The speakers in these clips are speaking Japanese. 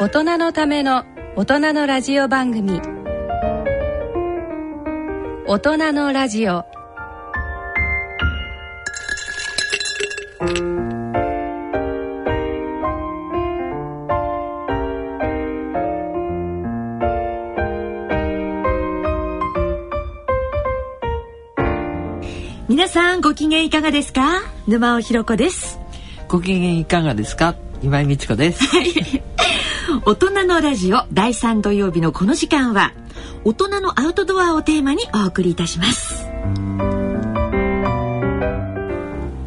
大人のための大人のラジオ番組。大人のラジオ。皆さんご機嫌いかがですか？沼尾ひろ子です。ご機嫌いかがですか？今井美智子です 大人のラジオ第3土曜日のこの時間は大人のアウトドアをテーマにお送りいたします。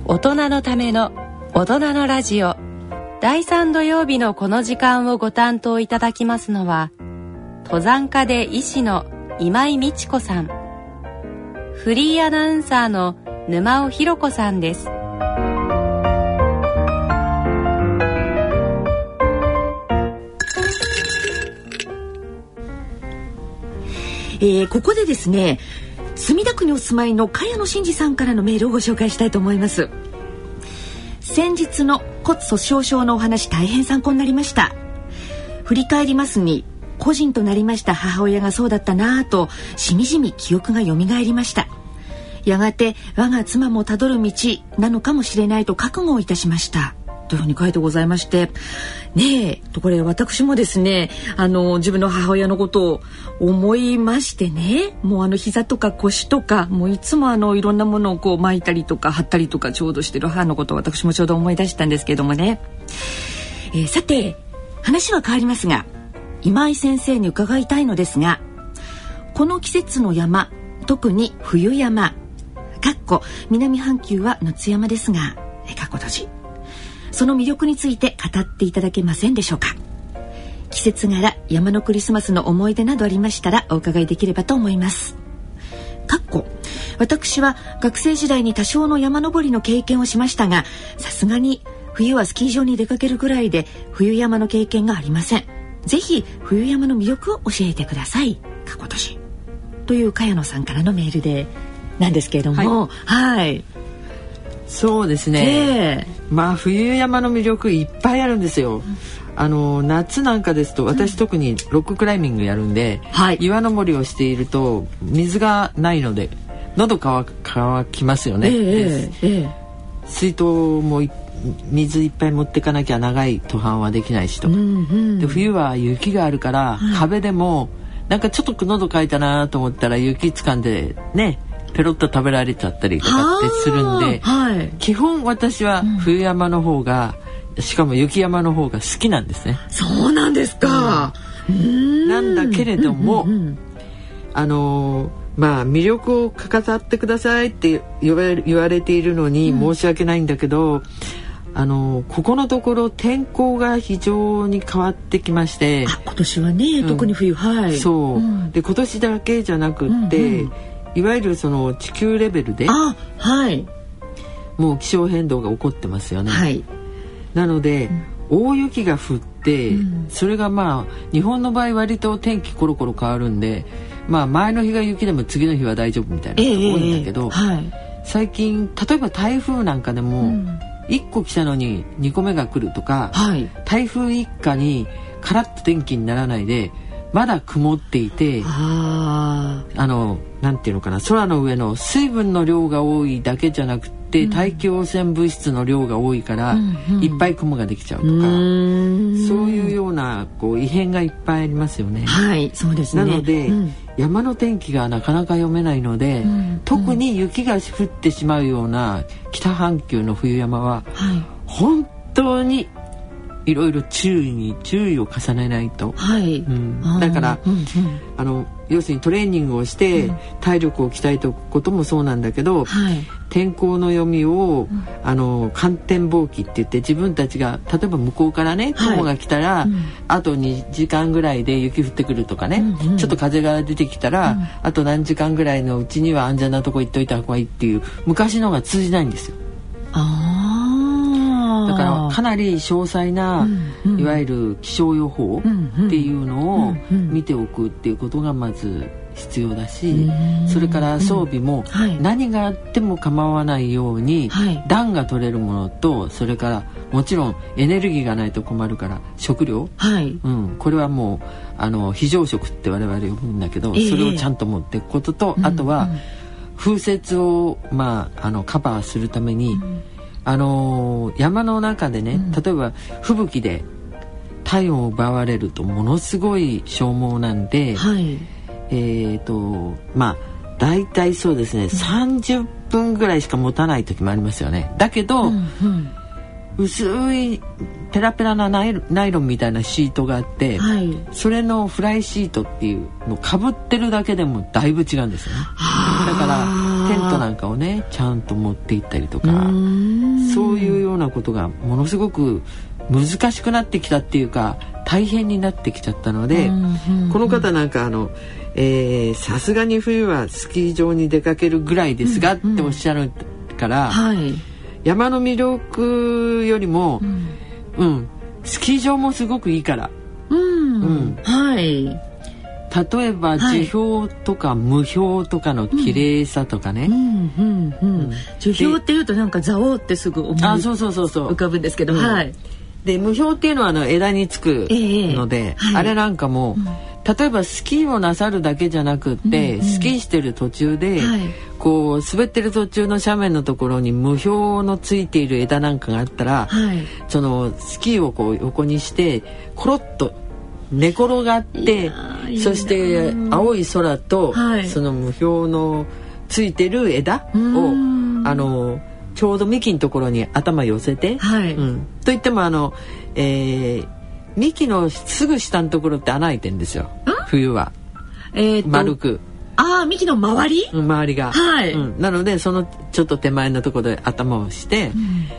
大人のための大人のラジオ。第3土曜日のこの時間をご担当いただきますのは登山家で医師の今井美智子さん。フリーアナウンサーの沼尾ひろ子さんです。えー、ここでですね墨田区にお住まいの茅野真司さんからのメールをご紹介したいと思います。先日の骨粗しょう症のお話大変参考になりました。振り返りますに個人となりました母親がそうだったなぁとしみじみ記憶が蘇りました。やがて我が妻もたどる道なのかもしれないと覚悟をいたしました。というふうに書いてございまして。ねえとこれ私もですねあの自分の母親のことを思いましてねもうあの膝とか腰とかもういつもあのいろんなものをこう巻いたりとか貼ったりとかちょうどしてる母のことを私もちょうど思い出したんですけどもね、えー、さて話は変わりますが今井先生に伺いたいのですがこの季節の山特に冬山かっこ南半球は夏山ですがかっこ閉じ。その魅力について語っていただけませんでしょうか。季節柄山のクリスマスの思い出などありましたらお伺いできればと思います。かっこ私は学生時代に多少の山登りの経験をしましたがさすがに冬はスキー場に出かけるぐらいで冬山の経験がありません。ぜひ冬山の魅力を教えてください。かことしという茅野さんからのメールでなんですけれども。はい、はいそうですね、え。ー、まあ冬山の魅力いっぱいあるんですよ、あの夏なんかですと私特にロッククライミングやるんで、はい、岩登りをしていると水がないので喉乾乾きますよね、えーえー、水筒も水いっぱい持ってかなきゃ長い登攀はできないしと、うんうん、で冬は雪があるから、はい、壁でもなんかちょっと喉かいたなと思ったら雪掴んでねペロッと食べられちゃったりとかってするんで、はい、基本私は冬山の方が、うん、しかも雪山の方が好きなんですね。そうなんですか。うん、なんだけれども、うんうんうん、あのまあ魅力を語ってくださいって言われ言われているのに申し訳ないんだけど、うん、あのここのところ天候が非常に変わってきまして今年はね、うん、特に冬はいそう、で今年だけじゃなくって、うんうんいわゆるその地球レベルではい。もう気象変動が起こってますよね。はい、なので、うん、大雪が降って、うん、それがまあ日本の場合割と天気コロコロ変わるんで、まあ、前の日が雪でも次の日は大丈夫みたいなことが多いんだけど、えーはい、最近例えば台風なんかでも、うん、1個来たのに2個目が来るとか、はい、台風一過にカラッと天気にならないでまだ曇っていてあのなんていうのかな空の上の水分の量が多いだけじゃなくて、うん、大気汚染物質の量が多いから、うんうん、いっぱい雲ができちゃうとかそういうようなこう異変がいっぱいありますよね。はいそうですね。なので、うん、山の天気がなかなか読めないので、うん、特に雪が降ってしまうような北半球の冬山は、はい、本当にいろいろ注意に注意を重ねないと、はい。うん、だから、うんうん、あの要するにトレーニングをして体力を鍛えておくこともそうなんだけど、はい、天候の読みを、うん、あの寒天望気って言って自分たちが例えば向こうからね雲が来たら、はいうん、あと2時間ぐらいで雪降ってくるとかね、うんうん、ちょっと風が出てきたら、うん、あと何時間ぐらいのうちには安全なとこ行っといた方がいいっていう昔のが通じないんですよ。あだからかなり詳細な、いわゆる気象予報っていうのを見ておくっていうことがまず必要だしそれから装備も何があっても構わないように、暖が取れるものとそれからもちろんエネルギーがないと困るから食料、はい。うん、これはもうあの非常食って我々呼ぶんだけど、えー、それをちゃんと持っていくことと、あとは風雪を、まあ、あのカバーするために、うん、あの山の中でね、例えば吹雪で体温を奪われるとものすごい消耗なんで、はい、えっ、ー、とまあ大体そうですね、うん、30分ぐらいしか持たない時もありますよね。だけど、うんうん。薄いペラペラなナイロンみたいなシートがあって、はい、それのフライシートっていうのかぶってるだけでもだいぶ違うんですよねだからテントなんかをねちゃんと持って行ったりとかそういうようなことがものすごく難しくなってきたっていうか大変になってきちゃったのでこの方なんかあのさすがに冬はスキー場に出かけるぐらいですが、っておっしゃるから、はい、山の魅力よりも、うん、うん、スキー場もすごくいいから。うん、うん、はい。例えば樹氷とか無氷とかの綺麗さとかね。樹氷っていうとなんか蔵王ってすぐ思い浮かぶんですけど、はい。で無氷っていうのはあの枝につくので、あれなんかも、例えばスキーをなさるだけじゃなくって、スキーしてる途中で、はい、こう滑ってる途中の斜面のところに無氷のついている枝なんかがあったら、はい、そのスキーをこう横にしてコロッと寝転がってそして青い空と、はい、その無氷のついてる枝をあのちょうど幹のところに頭寄せて、はい。うん、といってもあの、えー、幹のすぐ下のところって穴開いてんですよ。冬は、えー、丸く。ああ幹の周り？周りが、はい、うん、なのでそのちょっと手前のところで頭をして、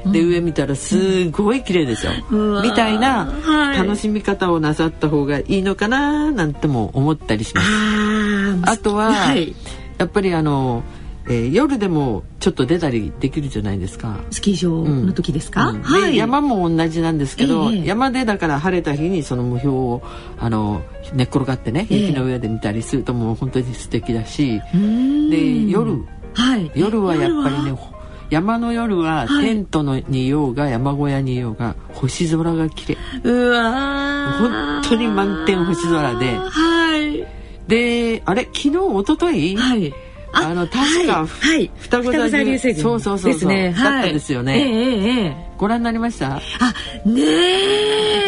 うん、で上見たらすごい綺麗ですよ、うん、みたいな楽しみ方をなさった方がいいのかななんても思ったりします。あとは、はい、やっぱりあのえー、夜でもちょっと出たりできるじゃないですか。スキー場の時ですか、うん。うん、はい、山も同じなんですけど、えー、山でだから晴れた日にその無標をあの寝っ転がってね雪の上で見たりするともう本当に素敵だし、えー、で夜、はい、夜はやっぱりね山の夜はテントのにいようが山小屋にいようが星空が綺麗。うわ本当に満天星空で、はい、であれ昨日一昨日？はいあの確か、はい、双子座流星群そうそうそうそう、ね、だったですよね、えー、えー、ご覧になりました？あねえ。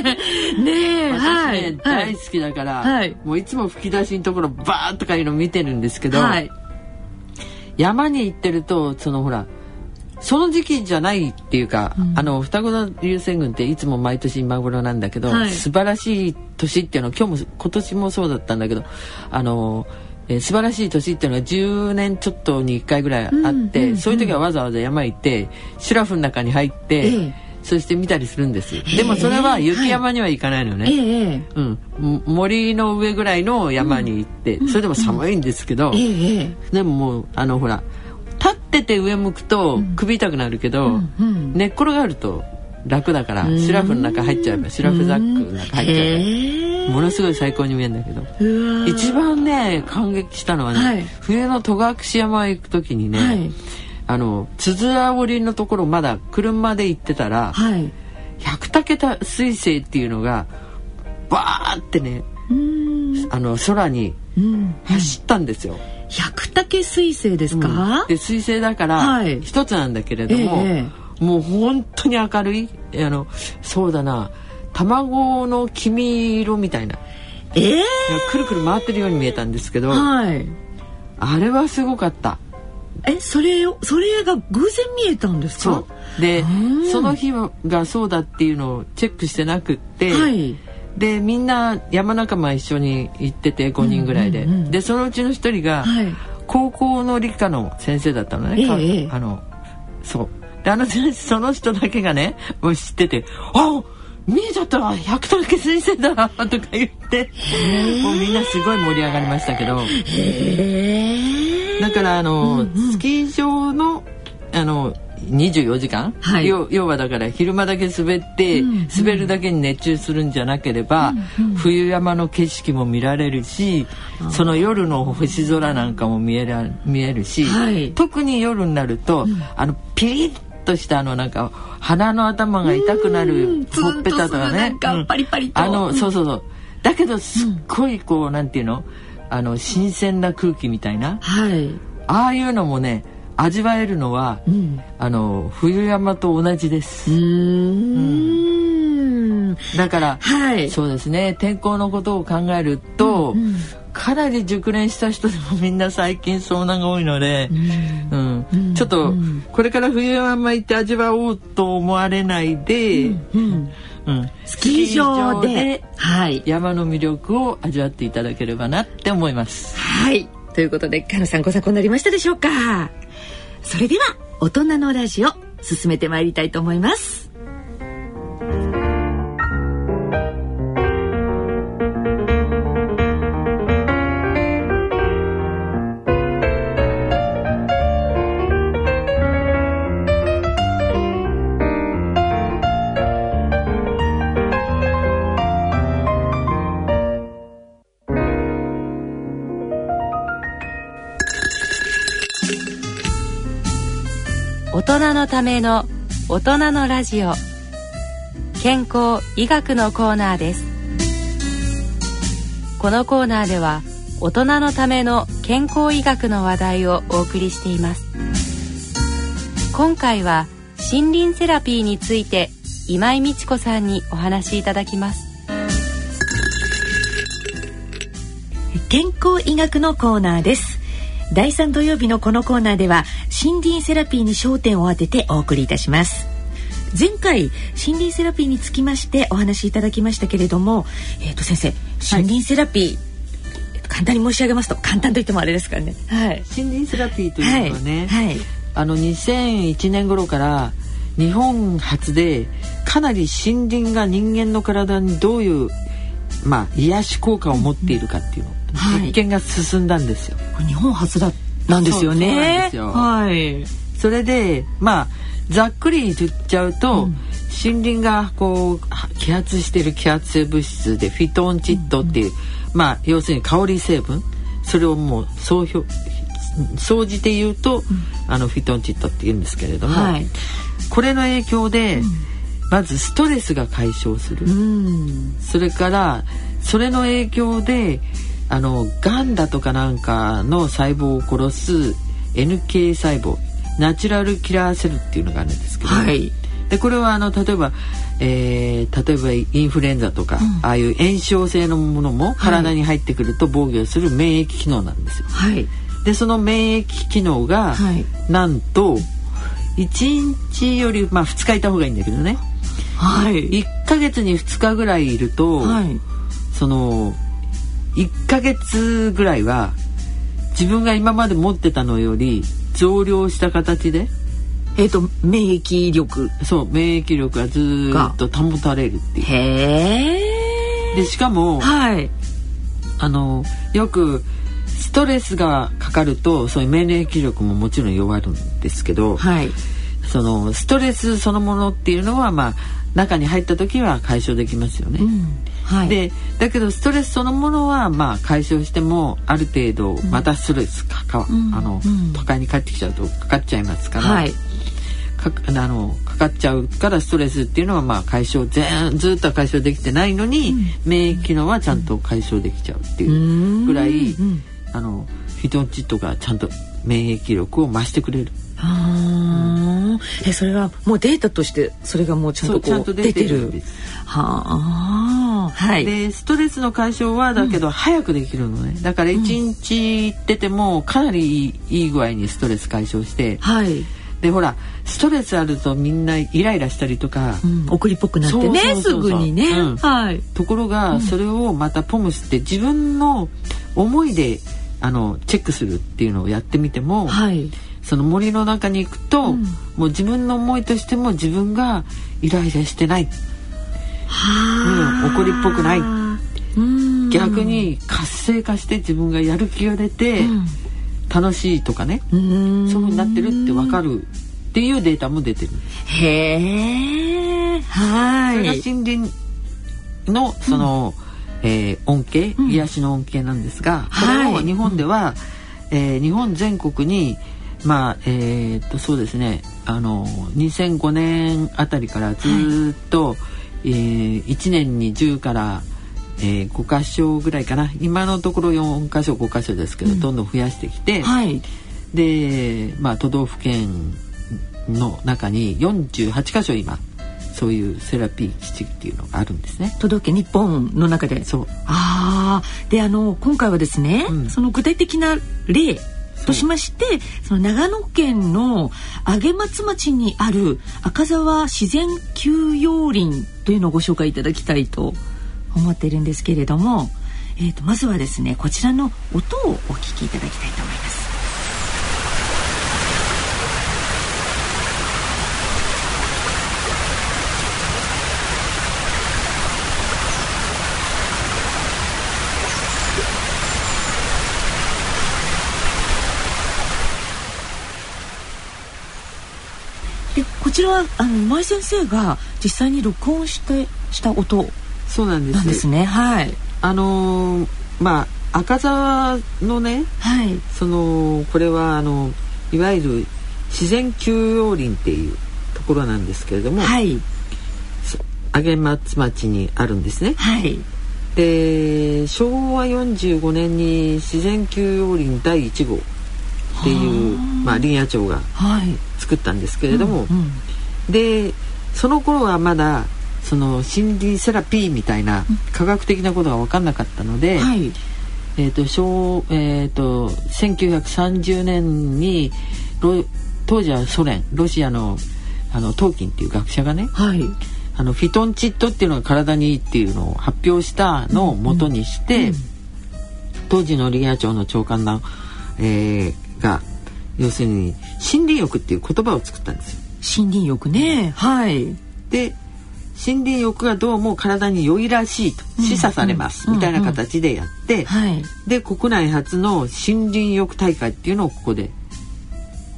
ねえ私ね、大好きだから、はい、もういつも吹き出しのところバーッとかいうの見てるんですけど、はい、山に行ってるとそのほらその時期じゃないっていうか、うん、あの双子座流星群っていつも毎年今頃なんだけど、はい、素晴らしい年っていうのは今日も今年もそうだったんだけどあのえー、素晴らしい年っていうのが10年ちょっとに1回ぐらいあって、うんうん、そういう時はわざわざ山行ってシュラフの中に入って、えー、そして見たりするんです。でもそれは雪山には行かないのね、はいうん、森の上ぐらいの山に行って、うん、それでも寒いんですけど、でももうあのほら立ってて上向くと首痛くなるけど、うんうん、寝っ転がると楽だからシュラフの中入っちゃえばシュラフザックの中入っちゃえば。ものすごい最高に見えるんだけど。一番ね感激したのはね、はい、冬の戸隠山行く時にね、はい、あの鈴煽りのところまだ車で行ってたら、はい、百武水星っていうのがバーってねあの空に走ったんですよ。百武水星ですか、うん、で水星だから一つなんだけれども、ええ、もう本当に明るいあのそうだな卵の黄身色みたいな、えー、くるくる回ってるように見えたんですけど、はい、あれはすごかった。えそれをそれが偶然見えたんですか？でその日がそうだっていうのをチェックしてなくって、はい、でみんな山仲間一緒に行ってて5人ぐらいで、うんうんうん、でそのうちの一人が、はい、高校の理科の先生だったのね、えー、あのそう。であのその人だけがねもう知ってて「あっ見えちゃったわ。百田家先生だとか言って。もうみんなすごい盛り上がりましたけど。だからあの、うんうん、スキー場のあの24時間、はい、要要はだから昼間だけ滑って、うんうん、滑るだけに熱中するんじゃなければ、うんうん、冬山の景色も見られるしその夜の星空なんかも見えら見えるし、はい、特に夜になると、うん、あのピリッとしたあのなんか鼻の頭が痛くなるほっぺたとかね。かパリパリあのそうそうそう。だけどすっごいこう、なんていうの？あの新鮮な空気みたいな。はい。ああいうのもね味わえるのは、うん、あの冬山と同じです。うんだから、はい、そうですね。天候のことを考えると、うんうん、かなり熟練した人でもみんな最近遭難が多いので、うん、うん、ちょっとこれから冬山行って味わおうと思われないで、うんスキー場で山の魅力を味わっていただければなって思います。はい。ということでかのさんご参考になりましたでしょうか？それでは大人のラジオ進めてまいりたいと思います大人のための大人のラジオ。健康医学のコーナーです。このコーナーでは大人のための健康医学の話題をお送りしています。今回は森林セラピーについて今井美智子さんにお話しいただきます。健康医学のコーナーです。第3土曜日のこのコーナーでは森林セラピーに焦点を当ててお送りいたします。前回森林セラピーにつきましてお話しいただきましたけれどもえっ、ー、と先生森林セラピー、はい簡単に申し上げますと簡単と言ってもあれですからね、はい、森林セラピーというのはね、はい。はい、あの2001年頃から日本初でかなり森林が人間の体にどういうまあ癒し効果を持っているかっていうの、うん、実験が進んだんですよ。日本初だなんですよね。はい。それでまあざっくり言っちゃうと、うん、森林がこう揮発している揮発性物質でフィトンチッドっていう、うん、まあ要するに香り成分それをもう総評総じて言うと、うん、あのフィトンチッドって言うんですけれども、はい、これの影響で、まずストレスが解消する、それからそれの影響であのがんだとかなんかの細胞を殺す NK 細胞ナチュラルキラーセルっていうのがあるんですけど、はい、でこれはあの例えば、えー、例えばインフルエンザとか、うん、ああいう炎症性のものも体に入ってくると防御する免疫機能なんですよ。はい、でその免疫機能が、はい、なんと1日よりまあ2日いた方がいいんだけどね、はい、1ヶ月に2日ぐらいいると、はい、その1ヶ月ぐらいは自分が今まで持ってたのより増量した形でえっ、と免疫力。そう免疫力がずっと保たれるっていう。へえでしかも、はい、あのよくストレスがかかるとそういう免疫力ももちろん弱るんですけど、はい、そのストレスそのものっていうのはまあ中に入った時は解消できますよね。うんはい、でだけどストレスそのものはまあ解消してもある程度またストレスかか、うん、あの、うん、都会に帰ってきちゃうとかかっちゃいますから、はい、かあのかかっちゃうからストレスっていうのはまあ解消全ずっとは解消できてないのに、うん、免疫機能はちゃんと解消できちゃうっていうぐらい、あのンチッドがちゃんと免疫力を増してくれる。それはもうデータとしてそれがもうちゃんとこう出てる。はあ、はい。でストレスの解消はだけど早くできるのね。だから一日行っててもかなりいい具合にストレス解消して。はい。でほらストレスあるとみんなイライラしたりとか、うん、怒りっぽくなってねすぐにね、うん、はい、ところが、それをまたポムスって自分の思いであのチェックするっていうのをやってみても、はい、その森の中に行くと、うん、もう自分の思いとしても自分がイライラしてない、うん、怒りっぽくない。逆に活性化して自分がやる気が出て、うん、楽しいとかね。そういうふうになってるって分かるっていうデータも出てる。へえ。はい。それが森林のその、うん、えー、恩恵、癒しの恩恵なんですが、これを日本では、はい、えー、日本全国にまあえー、っとそうですね。あの2005年あたりからずっと、はい、えー、1年に10からえー、5箇所ぐらいかな今のところ4箇所5箇所ですけど、うん、どんどん増やしてきて、はい、で、まあ、都道府県の中に48箇所今そういうセラピー基地っていうのがあるんですね。都道府県日本の中で。そう。ああ、であの今回はですね、うん、その具体的な例としましてその長野県の上松町にある赤沢自然休養林というのをご紹介いただきたいと思っているんですけれども、えーと、とまずはですねこちらの音をお聞きいただきたいと思います。こちらはあの今井先生が実際に録音してした音そうなんです。ですねはい。あのー、まあ赤沢のね、はい、そのこれはあのいわゆる自然休養林っていうところなんですけれども、はい、上松町にあるんですね。はい、で昭和45年に自然休養林第1号っていう、まあ、林野庁が作ったんですけれども、はいうんうん、でその頃はまだその心理セラピーみたいな科学的なことが分かんなかったので、はい、えーと小えーと、1930年に当時はソ連ロシアのあのトーキンっていう学者がね、はい、あのフィトンチッドっていうのが体にいいっていうのを発表したのを元にして、うん。うん、当時のリア庁の長官の、えー、が要するに森林浴っていう言葉を作ったんですよ。森林浴ね、はい。で森林浴がどうも体に良いらしいと示唆されます、みたいな形でやって、はい、で国内初の森林浴大会っていうのをここで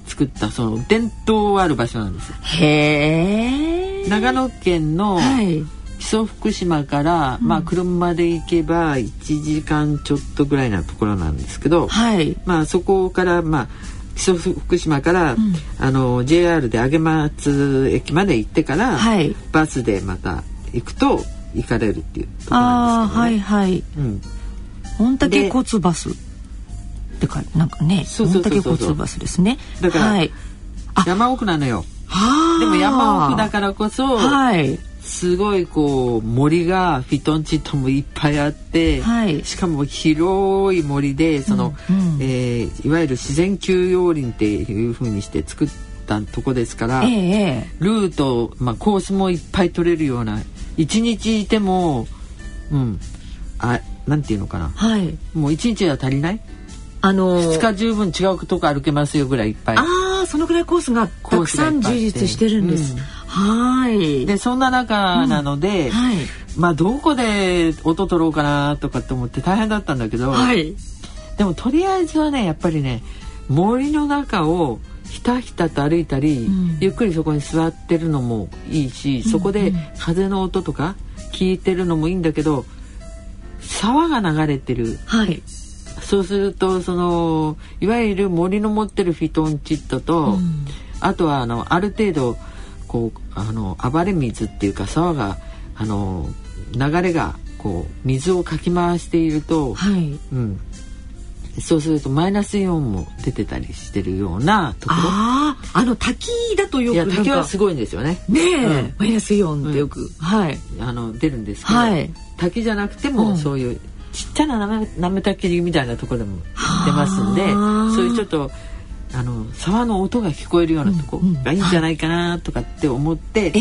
作ったその伝統ある場所なんですよ。へ長野県の、はい木曽福島から、まあ車で行けば1時間ちょっとぐらいなところなんですけど、はい、まあそこからまあ木曽福島から、うん、あの JR で上松駅まで行ってから、はい、バスでまた行くと行かれるっていうところなんですけど、ね、はいはい。うん。本竹交通バス。ってかなんかね、そうそうそう交通バスですね。だから、はい、山奥なのよ。でも山奥だからこそ、はい、すごいこう森がフィトンチッドもいっぱいあって、はい、しかも広い森でその、うんうん、えー、いわゆる自然休養林っていうふうにして作ったとこですから、えー、ルート、まあ、コースもいっぱい取れるような一日いても、うん、あなんていうのかな、はい、もう一日では足りない？あのー、2日十分違うとこ歩けますよぐらいいっぱい。ああそのぐらいコースがたくさん充実してるんです、うん、はい。でそんな中なので、うんはい、まあどこで音取ろうかなとかって思って大変だったんだけど、はい、でもとりあえずはねやっぱりね森の中をひたひたと歩いたり、うん、ゆっくりそこに座ってるのもいいしそこで風の音とか聞いてるのもいいんだけど沢が流れてる、はい、そうするとそのいわゆる森の持ってるフィトンチッドと、うん、あとはあのある程度こうあの暴れ水っていうか沢があの流れがこう水をかき回していると、はい、うん、そうするとマイナスイオンも出てたりしてるようなところ。ああ、あの滝だとよく滝はすごいんですよね。ねえ、うん、マイナスイオンってよく、うん、はい、あの出るんですけど、はい、滝じゃなくてもそういうちっちゃななめなめたきりみたいなところでも出ますんでそういうちょっとあの沢の音が聞こえるようなとこがいいんじゃないかなとかって思って、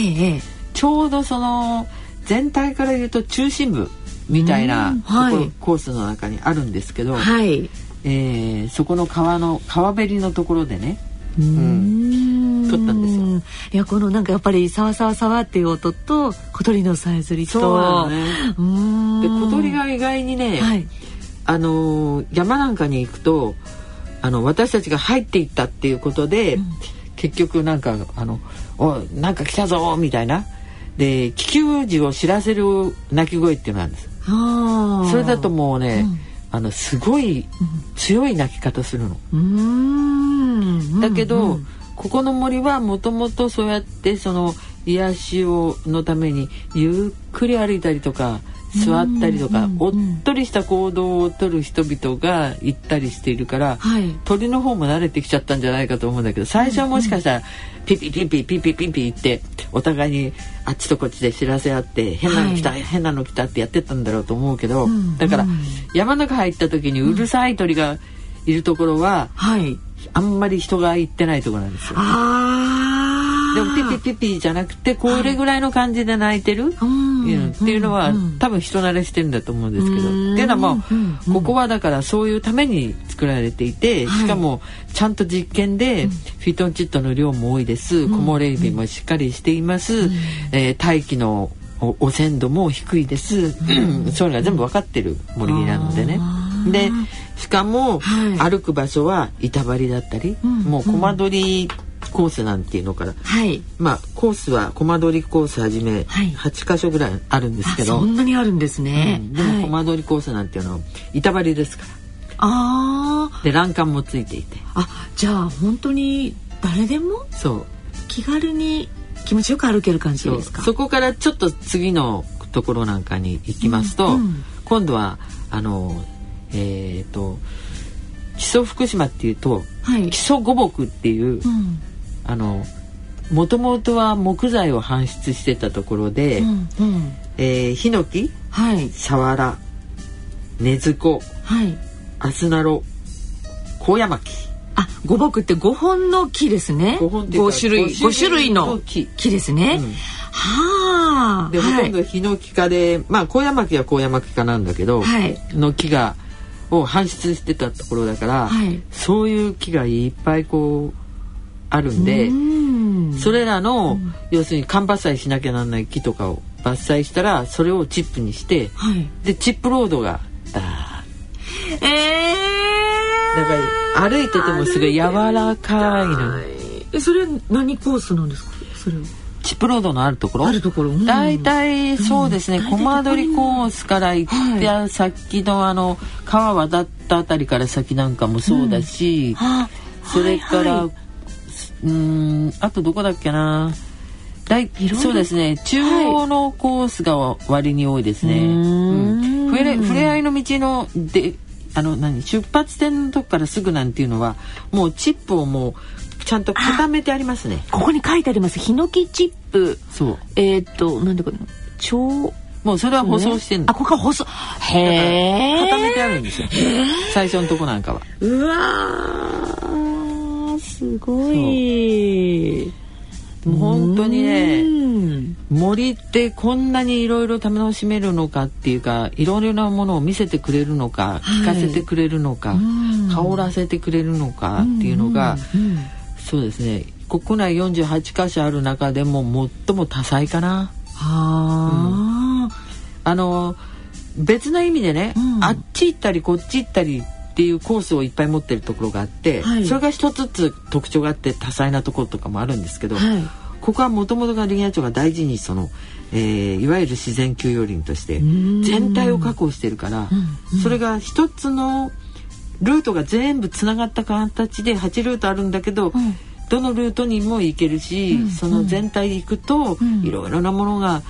ちょうどその全体から言うと中心部みたいなところ、はい、コースの中にあるんですけど、はい、えー、そこの川の川べりのところでね、うん、撮ったんですよ。いやこのなんかやっぱりさわさわさわっていう音と小鳥のさえずりと。そうね。で小鳥が意外にね、はい、あの山なんかに行くとあの私たちが入っていったっていうことで、うん、結局なんかあの「おなんか来たぞ」みたいな。で気球時を知らせる鳴き声っていうのがあるんです。それだともうね、うん、あのすごい強い鳴き方するの。だけど、ここの森はもともとそうやってその癒しをのためにゆっくり歩いたりとか座ったりとか、おっとりした行動をとる人々が行ったりしているから、はい、鳥の方も慣れてきちゃったんじゃないかと思うんだけど最初はもしかしたらピピピピピピピピってお互いにあっちとこっちで知らせ合って変なの来た、はい、変なの来たってやってたんだろうと思うけど、うん、だから山の中入った時にうるさい鳥がいるところは、はい、あんまり人が行ってないところなんですよ。でもピピピピじゃなくてこれぐらいの感じで泣いてる、はい、うん、っていうのは、多分人慣れしてるんだと思うんですけど。っていうのはもう、ここはだからそういうために作られていて、しかもちゃんと実験でフィトンチッドの量も多いです、木漏れ日もしっかりしています、えー、大気の汚染度も低いです、そういうのが全部分かってる森なのでね。でしかも、歩く場所は板張りだったり、もうコマ撮りコースなんていうのから、はい、まあコースはコマ撮りコースはじめ8箇所ぐらいあるんですけど、そんなにあるんですね、うん、でもコマ撮りコースなんていうのは板張りですから。ああで欄干もついていて。あじゃあ本当に誰でも？そう。気軽に気持ちよく歩ける感じですか？そこからちょっと次のところなんかに行きますと、うんうん、今度はあのえっ、ー、と基礎福島っていうと、はい、基礎五木っていう、うん、あのもともとは木材を搬出してたところで、うんうん、えー、ヒノキ、はい、サワラ根津子、はい、アスナロ高山木あ五木って五本の木ですね。五種類。五種類の木。ですね、うん、はあ。で、ほとんどヒノキ科でまあ高山木は高山木科なんだけど、はい、の木がを搬出してたところだから、はい、そういう木がいっぱいこうあるんでそれらの、要するに間伐採しなきゃなんない木とかを伐採したらそれをチップにして、はい、でチップロードがだえー、だから歩いててもすごい柔らかいのえそれ何コースなんですか？それチップロードのあるところ？あるところ、大体そうですね、うん、コマ撮りコースから行って、先のあの川渡ったあたりから先なんかもそうだし、うん、それから、うんあとどこだっけな。大そうですね。中央のコースが割に多いですね。はい、うん。触れ触れ合いの道のであの何出発点のとこからすぐなんていうのはもうチップをもうちゃんと固めてありますね。ここに書いてあります。ヒノキチップ。そう。えっ、となんでこれ。超もうそれは舗装してんの、あここ舗装。へえ固めてあるんですよ。最初のとこなんかは。うわすごい。もう本当にね森ってこんなにいろいろ楽しめるのかっていうかいろいろなものを見せてくれるのか、聞かせてくれるのか、香らせてくれるのかっていうのが、そうですね。国内48箇所ある中でも最も多彩かな。はあ、あの別な意味でね、うん、あっち行ったりこっち行ったりっていうコースをいっぱい持ってるところがあって、はい、それが一つずつ特徴があって多彩なところとかもあるんですけど、はい、ここはもともとが林野庁が大事にその、えー、いわゆる自然休養林として全体を確保してるから、それが一つのルートが全部つながった形で8ルートあるんだけど、うん、どのルートにも行けるし、うん、その全体で行くと、いろいろなものが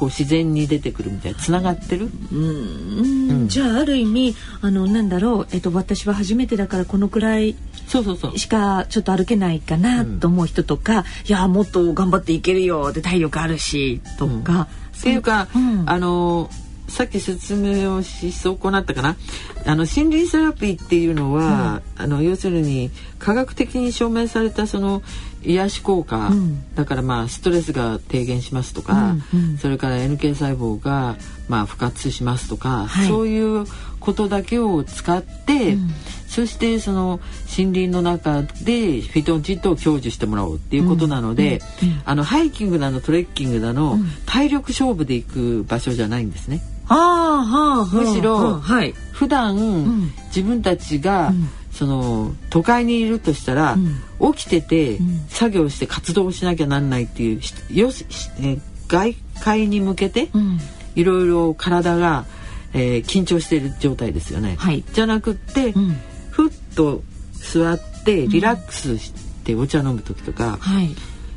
こう自然に出てくるみたいなつながってる？うん、うん、じゃあある意味あのなんだろう、えっと、私は初めてだからこのくらいそうそうそう。しかちょっと歩けないかなと思う人とか、うん、いやもっと頑張っていけるよで体力あるしとか、うん、っていうか、あのさっき説明をし損なったかな？あの心理セラピーっていうのは、うん、あの要するに科学的に証明されたその癒し効果、うん、だからまあストレスが低減しますとか、うんうん、それから NK 細胞がまあ復活しますとか、はい、そういうことだけを使って、うん、そしてその森林の中でフィトンチッドを享受してもらおうっていうことなので、うんうん、あのハイキングだのトレッキングだの、体力勝負で行く場所じゃないんですね。あはあ、むしろ、はい、普段、自分たちがその都会にいるとしたら、うん、起きてて、作業して活動しなきゃなんないっていうよし、え外界に向けて、いろいろ体が、えー、緊張している状態ですよね。はい、じゃなくって、ふっと座ってリラックスしてお茶飲む時とか、はい、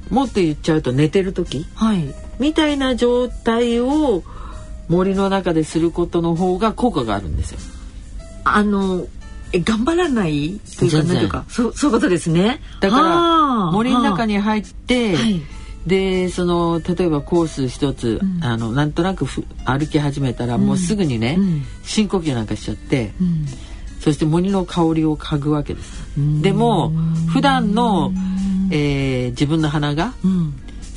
もっと言っちゃうと寝てる時、はい、みたいな状態を森の中ですることの方が効果があるんですよ。あのえ頑張らないというか何というかそうそういうことですね。だから森の中に入って、はい、でその例えばコース一つ、うん、あのなんとなく歩き始めたら、もうすぐにね、うん、深呼吸なんかしちゃって、うん、そして森の香りを嗅ぐわけです。でも普段の、えー、自分の鼻が、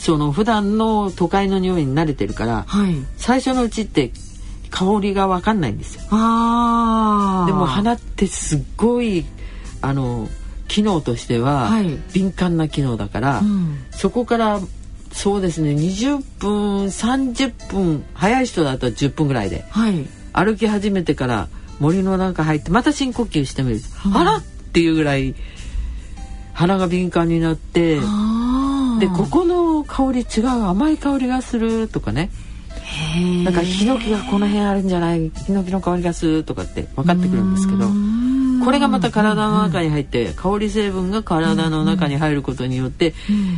その普段の都会の匂いに慣れてるから、はい、最初のうちって香りが分かんないんですよ。でも花ってすっごいあの機能としては敏感な機能だから、はいうん、そこからそうですね20分30分早い人だと10分ぐらいで、はい、歩き始めてから森の中入ってまた深呼吸してみる、うん、あらっていうぐらい鼻が敏感になってでここの香り違う甘い香りがするとかね。なんかヒノキがこの辺あるんじゃない？ヒノキの香りがするとかって分かってくるんですけどこれがまた体の中に入って香り成分が体の中に入ることによって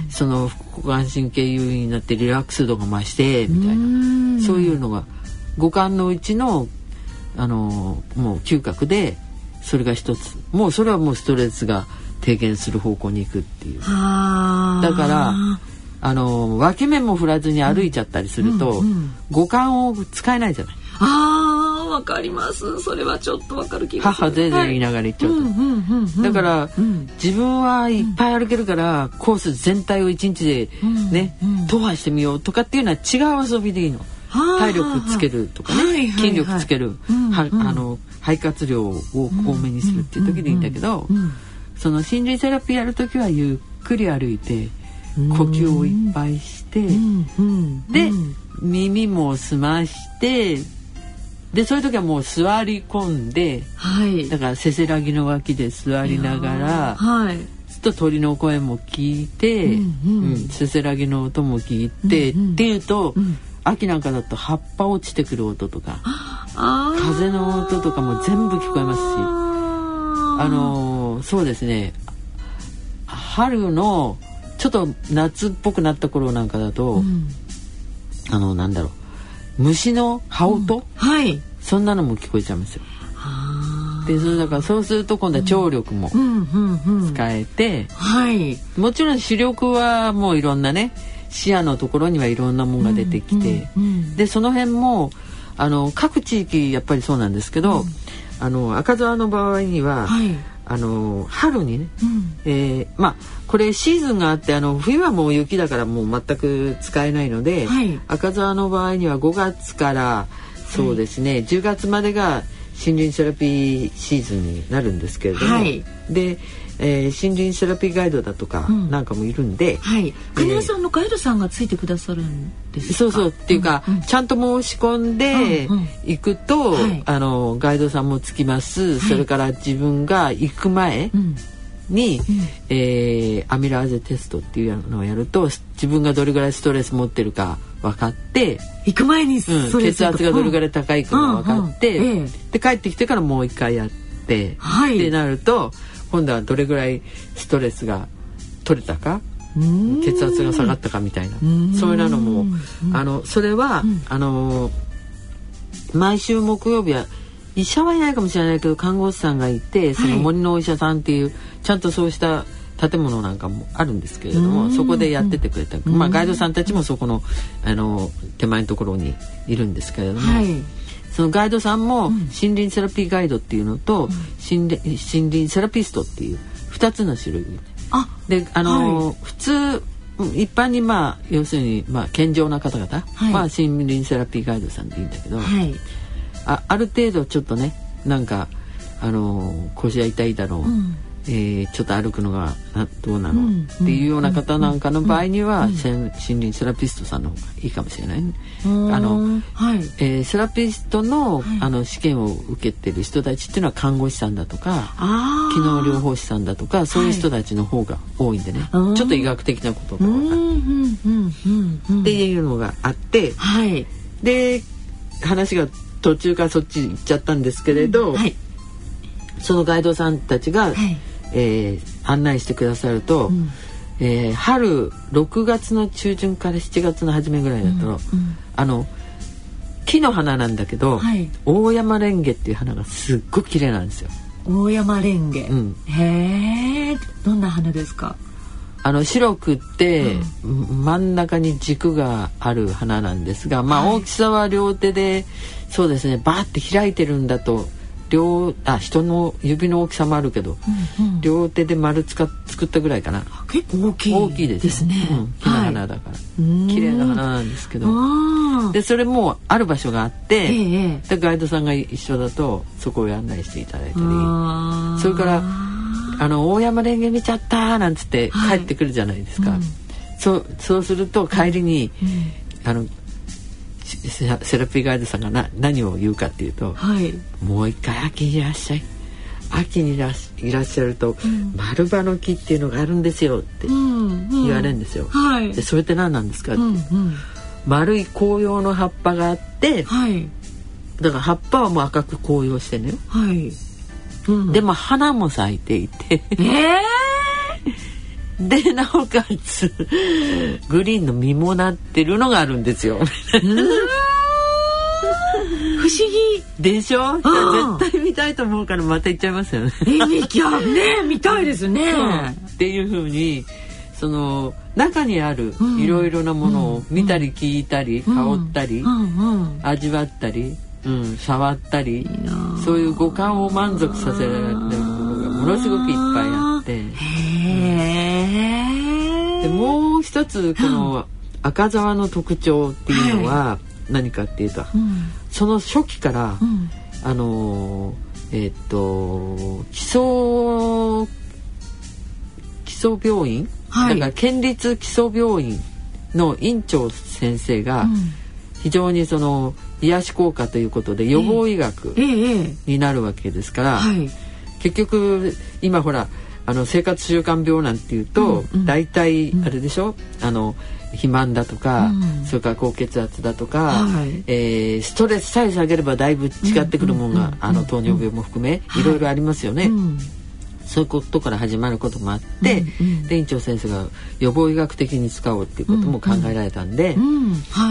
その副交感神経優位になってリラックス度が増してみたいなそういうのが五感のうちのあのもう嗅覚でそれが一つ。もうそれはもうストレスが低減する方向に行くっていう。だからあの分け目も振らずに歩いちゃったりすると、うんうん、五感を使えないじゃない。あーわかります。それはちょっとわかる気が母全然言いながら言っちゃうと、だから、うん、自分はいっぱい歩けるから、コース全体を一日でね、踏破してみようとかっていうのは違う遊びでいいの。体力つけるとかね、筋力つける、はあの肺活量を多めにするっていう時でいいんだけど、その心理セラピーやる時はゆっくり歩いて呼吸をいっぱいして、で耳も澄ましてでそういう時はもう座り込んで、はい、だからせせらぎの脇で座りながら、はい、と鳥の声も聞いて、うんうん、せせらぎの音も聞いて、うんうん、っていうと、うん、秋なんかだと葉っぱ落ちてくる音とか風の音とかも全部聞こえますしあのそうですね。春のちょっと夏っぽくなった頃なんかだと、うん、あのなんだろう。虫の羽音、うん、はい。そんなのも聞こえちゃいますよ。でそれだからそうすると今度は聴力も使えて、はい、もちろん視力はもういろんなね視野のところにはいろんなものが出てきて、うんうんうん、でその辺もあの各地域やっぱりそうなんですけど、うん、あの赤沢の場合には、はい、あの春にね、うん、えー、まあこれシーズンがあってあの冬はもう雪だからもう全く使えないので、はい、赤沢の場合には5月からそうですね、はい、10月までが森林セラピーシーズンになるんですけれども、はい、でえー、森林セラピーガイドだとかなんかもいるんで、うん、はい。金谷さんのガイドさんがついてくださるんですそうそうっていうか、うんうん、ちゃんと申し込んで行くと、うんうん、あのガイドさんもつきます、はい、それから自分が行く前に、うん、えー、アミラーゼテストっていうのをやると自分がどれぐらいストレス持ってるか分かって行く前に、うん、血圧がどれぐらい高いかが分かって、うんうん、で帰ってきてからもう一回やって、はい、ってなると。今度はどれぐらいストレスが取れたか血圧が下がったかみたいな。そういうのもあのそれは、あの毎週木曜日は医者はいないかもしれないけど看護師さんがいてその森のお医者さんっていう、ちゃんとそうした建物なんかもあるんですけれどもそこでやっててくれた、まあ、ガイドさんたちもそこのあの手前のところにいるんですけれども、はい、そのガイドさんも森林セラピーガイドっていうのと、森林森林セラピストっていう2つの種類。あであの、はい、普通一般にまあ要するにまあ健常な方々、はい、まあ森林セラピーガイドさんでいいんだけど、はい、あある程度ちょっとねなんかあの腰が痛いだろう、うん、えー、ちょっと歩くのがどうなの、うん、っていうような方なんかの場合には、うん、森林セラピストさんの方がいいかもしれない、ね、あの、はい、えー、セラピストのはい、あの試験を受けてる人たちっていうのは看護師さんだとか機能療法士さんだとかそういう人たちの方が多いんでね、はい、ちょっと医学的なことが分かってっていうのがあって、はい、で話が途中からそっち行っちゃったんですけれど、はい、そのガイドさんたちが、はいえー、案内してくださると、うん、えー、春6月の中旬から7月の初めぐらいだと、うんうん、あの木の花なんだけど、はい、大山レンゲっていう花がすっごく綺麗なんですよ。大山レンゲ、うん、へえどんな花ですか？あの白くって、うん、真ん中に軸がある花なんですが、まあ、大きさは両手でそうですねバーって開いてるんだと両あ人の指の大きさもあるけど、うんうん、両手で丸つか作ったぐらいかな。結構大きい大きいですね、うん、花だから、はい、綺麗な花なんですけど。でそれもある場所があって、ええ、でガイドさんが一緒だとそこを案内していただいたり。それからあの大山レンゲ見ちゃったなんつって帰ってくるじゃないですか、はいうん、そうそうすると帰りに、うん、あのセラピーガイドさんがな何を言うかっていうと、はい、もう一回秋にいらっしゃい。秋にいらっしゃると、うん、丸葉の木っていうのがあるんですよって言われるんですよ。うんうんはい、でそれって何なんですか？って、うんうん、丸い紅葉の葉っぱがあって、はい、だから葉っぱはもう赤く紅葉してね、はい。うん、でも花も咲いていて。えーでなおかつグリーンの実もなってるのがあるんですよ。不思議。でしょ？絶対見たいと思うからまた行っちゃいますよね。え見きゃね見たいですね。っていうふうにその中にあるいろいろなものを見たり聞いたり、香ったり、味わったり、うん、触ったりそういう五感を満足させられるものがものすごくいっぱいあって。でもう一つこの赤沢の特徴っていうのは何かっていうと、はいその初期から、うん、あのえー、っと基礎基礎病院、はい、だから県立基礎病院の院長先生が、非常にその癒し効果ということで予防医学になるわけですから、結局今ほらあの生活習慣病なんていうと、うんうん、大体あれでしょ、うん、あの肥満だとか、うん、それから高血圧だとか、はい、えー、ストレスさえ下げればだいぶ違ってくるものが、あの糖尿病も含め、い。ろいろありますよね。うん。そういうことから始まることもあって、うんうん、で院長先生が予防医学的に使おうっていうことも考えられたんで、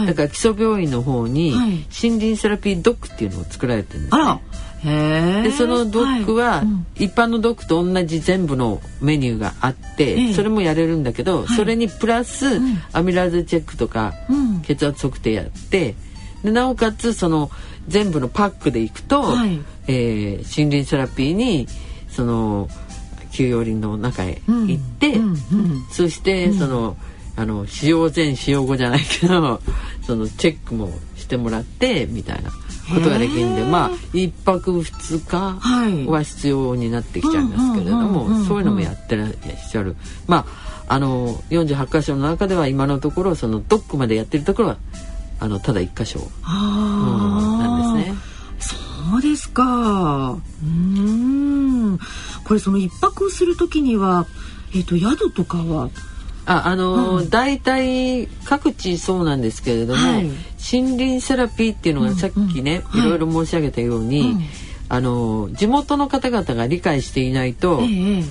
だから基礎病院の方に森林セラピードックっていうのを作られてるんですね。でそのドックは、一般のドックと同じ全部のメニューがあって、それもやれるんだけど、それにプラス、アミラーゼチェックとか、血圧測定やってでなおかつその全部のパックでいくと、はい、えー、森林セラピーにその休養林の中へ行って、うん。うん。うん、そしてその、あの使用前使用後じゃないけどそのチェックもしてもらってみたいな。ことができるんでまあ一泊二日は必要になってきちゃいますけれどもそういうのもやってらっしゃる。まああの48箇所の中では今のところそのドックまでやってるところはあのただ一箇所、うん、なんですね。そうですか。うん。これその一泊する時にはえっ、ー、と宿とかは？ああのーうん、大体各地そうなんですけれども、はい、森林セラピーっていうのがさっきね、うんうん、いろいろ申し上げたように、はい、あのー、地元の方々が理解していないと、えー、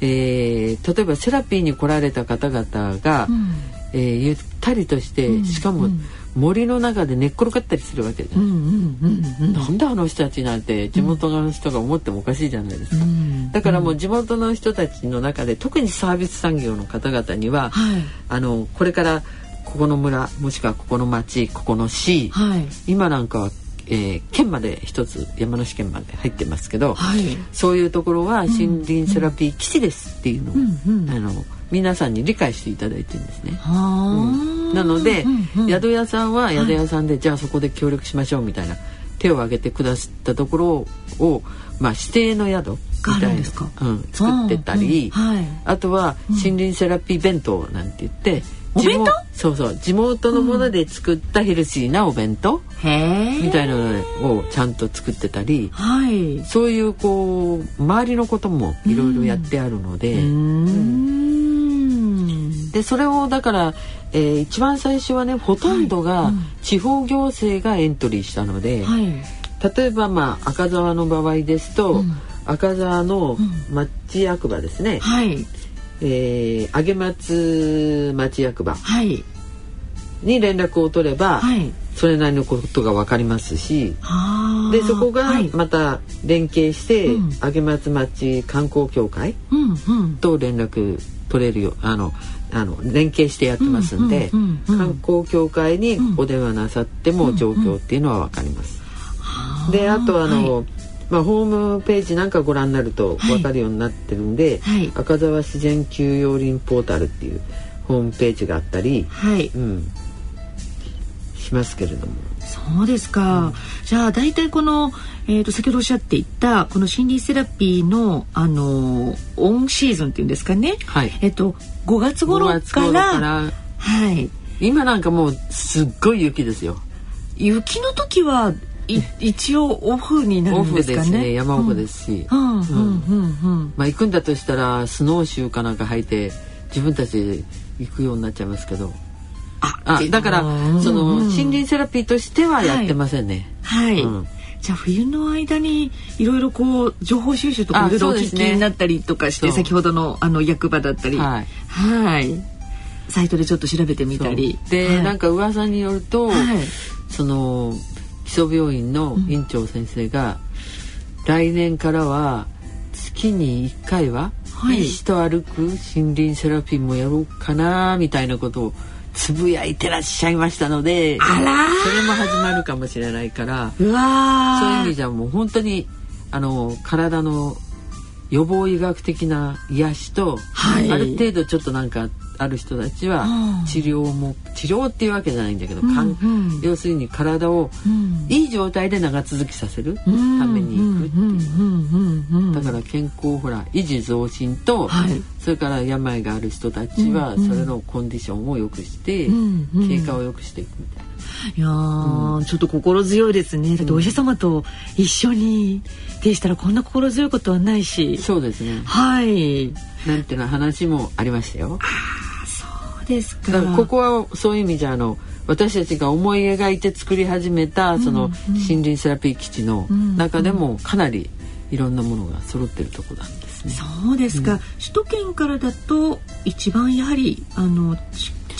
えー、例えばセラピーに来られた方々が、うん、えー、ゆったりとしてしかも、森の中で寝っ転がったりするわけじゃない、なんであの人たちなんて地元の人が思ってもおかしいじゃないですか、うん、だからもう地元の人たちの中で特にサービス産業の方々には、はい、あのこれからここの村もしくはここの町ここの市、はい、今なんかはえー、県まで一つ山梨県まで入ってますけど、はい、そういうところは森林セラピー基地ですっていうのを、うん。うん、あの皆さんに理解していただいてるんですね。うん、なので、うん。うん、宿屋さんは宿屋さんで、はい、じゃあそこで協力しましょうみたいな手を挙げてくださったところを、まあ、指定の宿みたいな、うん、作ってたり、はい、あとは森林セラピー弁当なんて言って、お弁当？そうそう。地元のもので作ったヘルシーなお弁当、うん、みたいなのをちゃんと作ってたり、はい、そういうこう周りのこともいろいろやってあるので。うん。でそれをだから、えー、一番最初はねほとんどが地方行政がエントリーしたので、はい、例えばまあ赤沢の場合ですと、うん、赤沢の町役場ですね、はい、えー、上松町役場に連絡を取れば、はい、それなりのことが分かりますしでそこがまた連携して、上松町観光協会と連絡取れるよあのあの連携してやってますんで、観光協会にお電話なさっても状況っていうのは分かります。であとあの、はい、まあ、ホームページなんかご覧になると分かるようになってるんで、はい、赤沢自然休養林ポータルっていうホームページがあったり、はい、うん、しますけれども。そうですか、うん、じゃあ大体この、えーと、先ほどおっしゃっていたこの心理セラピーの、あのオンシーズンっていうんですかね、はい、えっ、と5月頃から。はい、今なんかもうすっごい雪ですよ。雪の時は一応オフになるんですかね。ね。山奥ですし。まあ行くんだとしたらスノーシューかなんか履いて自分たちで行くようになっちゃいますけど。あだからその森林セラピーとしてはやってませんね。はい。はい。じゃあ冬の間にいろいろこう情報収集とかいろいろお聞きになったりとかして、ね、先ほどのあの役場だったり。はい。はい。サイトでちょっと調べてみたり。で、はい、なんか噂によると、はい、その基礎病院の院長先生が、うん、来年からは月に1回は、はい、医師と歩く森林セラピーもやろうかなみたいなことをつぶやいてらっしゃいましたのでそれも始まるかもしれないからうわそういう意味じゃもう本当にあの体の予防医学的な癒しと、はい、ある程度ちょっとなんかある人たちは治療も治療っていうわけじゃないんだけど、うんうん、要するに体をいい状態で長続きさせるために行くっていう。だから健康ほら維持増進と、はい、それから病がある人たちはそれのコンディションを良くして、経過を良くしていくみたいな。いや、うん、ちょっと心強いですね。だってお医者様と一緒にでしたらこんな心強いことはないし。そうですね。はい。なんていうの話もありましたよ。ですかここはそういう意味じゃあの私たちが思い描いて作り始めたその森林セラピー基地の中でもかなりいろんなものが揃ってるとこなんですね。そうですか、うん、首都圏からだと一番やはりあの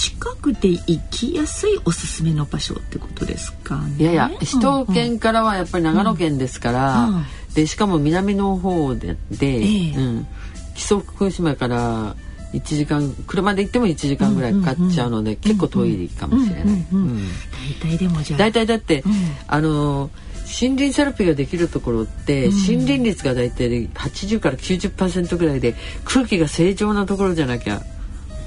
近くで行きやすいおすすめの場所ってことですか、ね、いやいや首都圏からはやっぱり長野県ですから、うん。うん、でしかも南の方でで、え。ー、うん、木曽福島から1時間車で行っても1時間ぐらいかかっちゃうので、結構遠いかもしれない。大体でもじゃ大体だって、あの森林セラピーができるところって、森林率が大体80から90%ぐらいで空気が正常なところじゃなきゃ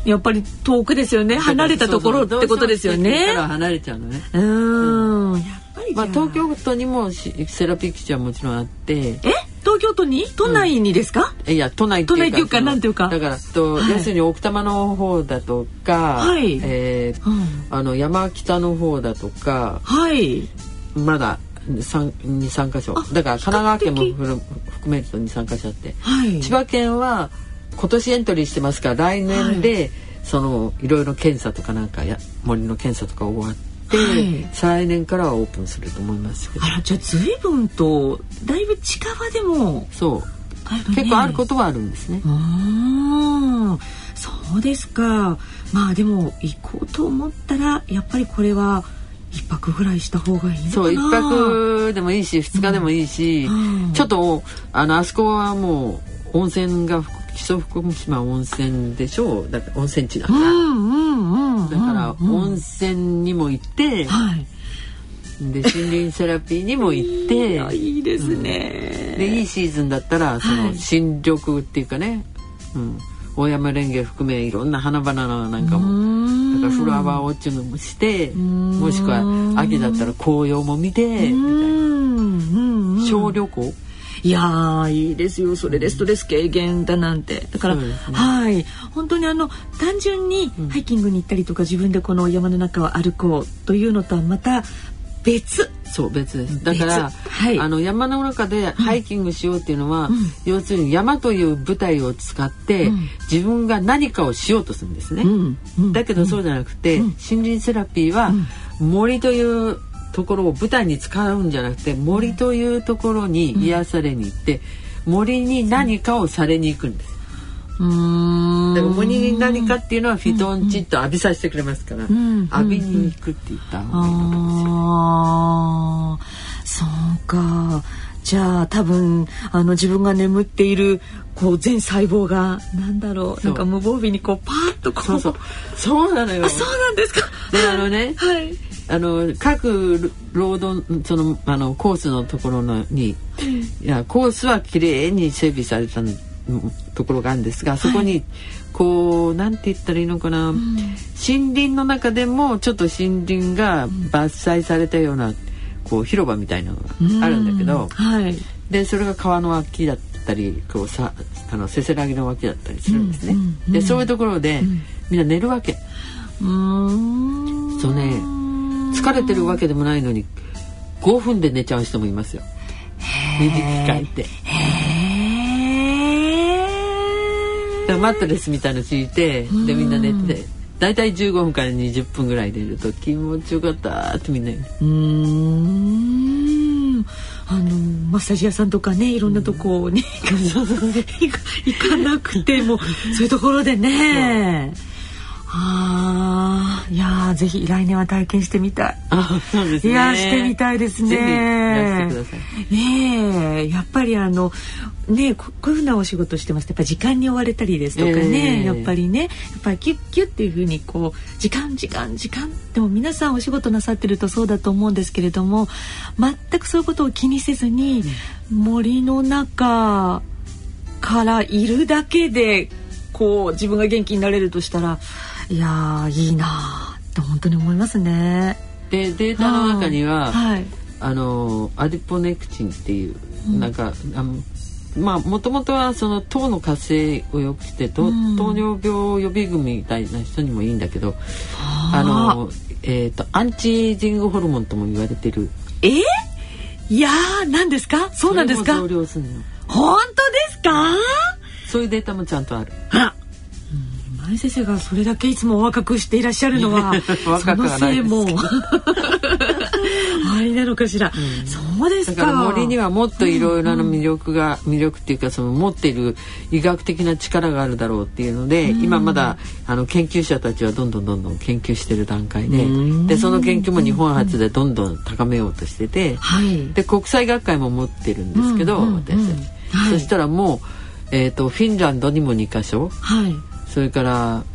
やっぱり遠くですよね。離れたところってことですよね。離れちゃうのね。うん。まあ東京都にもセラピー基地はもちろんあって。え？東京都に？都内にですか、うん、いや都内っていうかなんていうか。だからと、はい、要するに奥多摩の方だとか、はい、えー、うん、あの山北の方だとか、はい、まだ三二三箇所。だから神奈川県も含めると二三箇所あって、はい、千葉県は今年エントリーしてますから来年で、はい、そのいろいろ検査とかなんかや森の検査とか終わって。はい、再来年からはオープンすると思いますけど。あらじゃあ随分とだいぶ近場でもそう、ね、結構あることはあるんですね。あそうですか。まあでも行こうと思ったらやっぱりこれは一泊ぐらいした方がいいそう一泊でもいいし二日でもいいし、うん、ちょっとあのあそこはもう温泉が木曽福島温泉でしょう。だから温泉地だ。から、うんだから温泉にも行って、はい、で森林セラピーにも行って。いいですね、うん、でいいシーズンだったらその新緑っていうかね、うん、大山レンゲ含めいろんな花々のなんかもだからフラワーウォッチングもしてもしくは秋だったら紅葉も見てみたいな。小旅行？いやいいですよ。それでストレス軽減だなんて。だから、ね、はい。本当にあの単純にハイキングに行ったりとか、自分でこの山の中を歩こうというのとはまた別。そう別です。だから、はい、あの山の中でハイキングしようっていうのは、うん、要するに山という舞台を使って、うん、自分が何かをしようとするんですね、うん、だけどそうじゃなくて、森林セラピーは森というところを舞台に使うんじゃなくて森というところに癒されに行って、森に何かをされに行くんです。うん。だから森に何かっていうのはフィトンチッと浴びさせてくれますから、浴びに行くって言った方がいいの。かもしれない。そうか。じゃあ多分あの自分が眠っているこう全細胞がなんだろうなんか無防備にこうパーッとこう。そうそう。なのよ。そうなんですか。であのね、はい、あの各ロードそのあのコースのところのにいやコースは綺麗に整備されたところがあるんですがそこに、はい、こうなんて言ったらいいのかな、うん、森林の中でもちょっと森林が伐採されたようなこう広場みたいなのがあるんだけど、うん、はい、でそれが川の脇だったりこうさあのせせらぎの脇だったりするんですね。でそういうところで、みんな寝るわけ。そうね疲れてるわけでもないのに5分で寝ちゃう人もいますよ。耳聞いて。だマットレスみたいのついてでみんな寝て大体15分から20分ぐらい寝ると気持ちよかったってみんな。うんあのマッサージ屋さんとかねいろんなとこに、うん、行かなくてもそういうところでね。ああ、いやぜひ来年は体験してみたい。あ、そうですね。いやしてみたいですね。ねえ、やっぱりあのねこういうふうなお仕事してますとやっぱ時間に追われたりですとかね、えー、やっぱりねやっぱりキュッキュッっていうふうにこう時間時間時間でも皆さんお仕事なさってるとそうだと思うんですけれども全くそういうことを気にせずに、うん、森の中からいるだけでこう自分が元気になれるとしたらいやいいなと本当に思いますね。でデータの中には、はい、あのアディポネクチンっていう、うん、なんかあのまあもともとはその糖の活性を良くして、糖尿病予備軍みたいな人にもいいんだけどあの、えーと、アンチエイジングホルモンとも言われてる。え？ー、いやー何ですか？そうなんですか？本当ですか？そういうデータもちゃんとある。あら前先生がそれだけいつも若くしていらっしゃるのは そのせいも ありなのかしら、うん、そうですか。森にはもっといろいろな魅力が、うん。うん、魅力っていうかその持っている医学的な力があるだろうっていうので、うん、今まだあの研究者たちはどんどんどんどん研究してる段階で、でその研究も日本初でどんどん高めようとしてて、で国際学会も持ってるんですけど、私たち、はい、そしたらもう、えーと、フィンランドにも2か所、はいそれから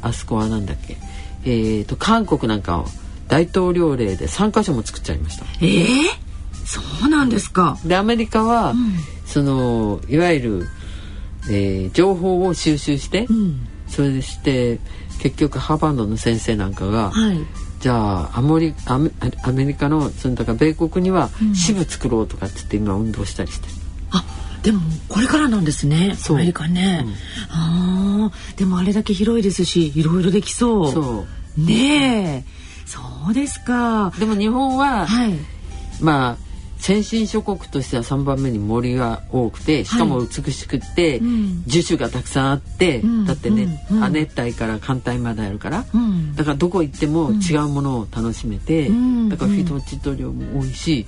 あそこはなんだっけ？えーと、韓国なんかを大統領令で3か所も作っちゃいました。えー、そうなんですか。でアメリカは、うん、そのいわゆる、えー、情報を収集して、うん、それでして結局ハーバードの先生なんかが、はい、じゃあアモリアメアメリカのそのだから米国には支部作ろうとかって言って今運動したりしてる。あでもこれからなんですね。アメリカね、うん、あでもあれだけ広いですしいろいろできそう。そう。ねえ、そうですか。でも日本は、はい、まあ先進諸国としては3番目に森が多くてしかも美しくて、はいうん、樹種がたくさんあって、うん、だってね、うん、亜熱帯から寒帯まであるから、だからどこ行っても違うものを楽しめて、だからフィトチッド量も多いし、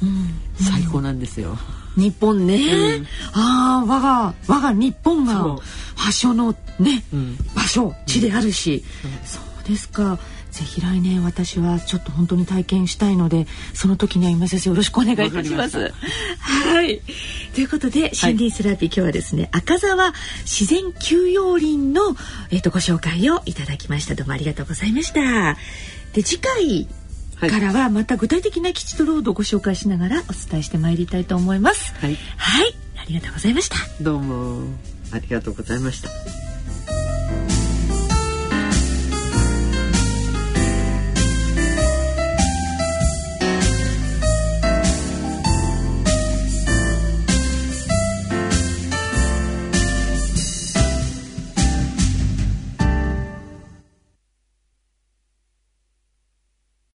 最高なんですよ。日本ね、うん、ああ我が我が日本が発祥のね、うん、場所地であるし、うん、そうですかぜひ来年私はちょっと本当に体験したいのでその時には今先生よろしくお願いいたします。はい。ということで森林セラピー、今日はですね赤沢自然休養林のえっ、ー、とご紹介をいただきました。どうもありがとうございました。で次回からはまた具体的な基地とロードをご紹介しながらお伝えしてまいりたいと思います。はい、はい、ありがとうございました。どうも。ありがとうございました。